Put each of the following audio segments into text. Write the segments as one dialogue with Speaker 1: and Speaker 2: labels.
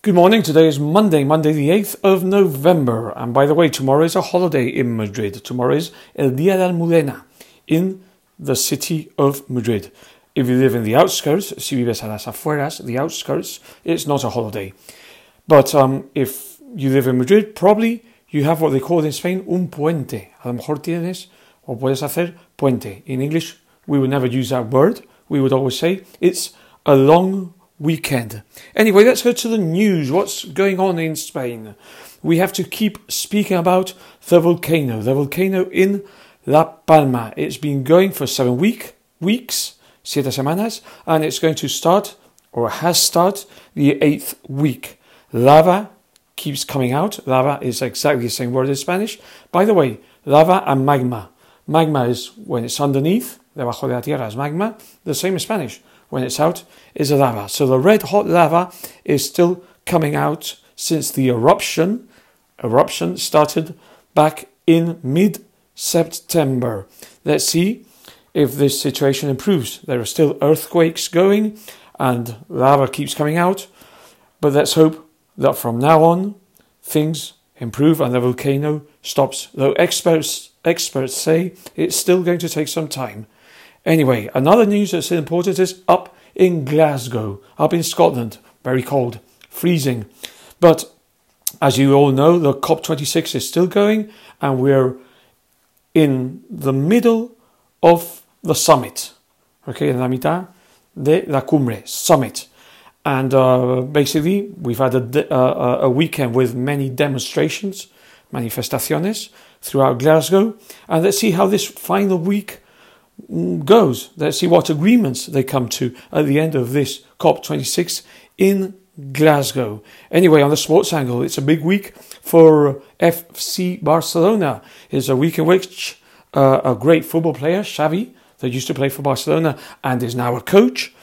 Speaker 1: Good morning. Today is Monday, Monday the 8th of November. And by the way, tomorrow is a holiday in Madrid. Tomorrow is El Día de Almudena in the city of Madrid. If you live in the outskirts, si vives a las afueras, the outskirts, it's not a holiday. But um, if you live in Madrid, probably you have what they call in Spain un puente. A lo mejor tienes o puedes hacer puente. In English, we would never use that word. We would always say it's a long weekend. Anyway, let's go to the news. What's going on in Spain? We have to keep speaking about the volcano. The volcano in La Palma. It's been going for seven week weeks, siete semanas, and it's going to start or has started the eighth week. Lava keeps coming out. Lava is exactly the same word in Spanish. By the way, lava and magma. Magma is when it's underneath, debajo de la tierra is magma, the same in Spanish when it's out is lava. So the red hot lava is still coming out since the eruption. Eruption started back in mid September. Let's see if this situation improves. There are still earthquakes going and lava keeps coming out, but let's hope that from now on things improve and the volcano stops. Though experts experts say it's still going to take some time. Anyway, another news that's important is up in Glasgow, up in Scotland. Very cold, freezing. But as you all know, the COP26 is still going, and we're in the middle of the summit. Okay, en la mitad de la cumbre, summit. And uh, basically, we've had a, uh, a weekend with many demonstrations, manifestaciones throughout Glasgow. And let's see how this final week goes. Let's see what agreements they come to at the end of this COP26 in Glasgow. Anyway, on the sports angle, it's a big week for FC Barcelona. It's a week in which uh, a great football player, Xavi, that used to play for Barcelona and is now a coach,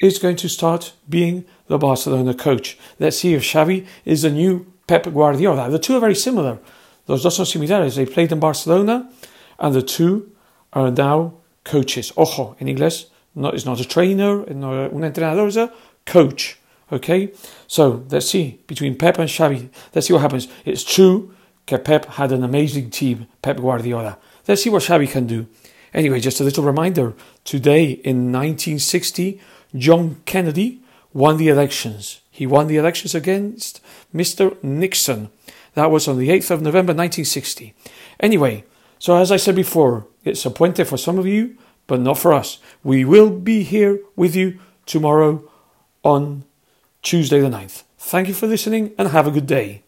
Speaker 1: is going to start being the Barcelona coach. Let's see if Xavi is the new Pep Guardiola. The two are very similar. Los dos son similares. They played in Barcelona, and the two are now coaches. Ojo, in English, not, it's not a trainer, not un entrenador, it's a coach. Okay? So let's see between Pep and Xavi. Let's see what happens. It's true that Pep had an amazing team, Pep Guardiola. Let's see what Xavi can do. Anyway, just a little reminder today in 1960, John Kennedy won the elections. He won the elections against Mr. Nixon. That was on the 8th of November 1960. Anyway, so as I said before, it's a puente for some of you, but not for us. We will be here with you tomorrow on Tuesday the 9th. Thank you for listening and have a good day.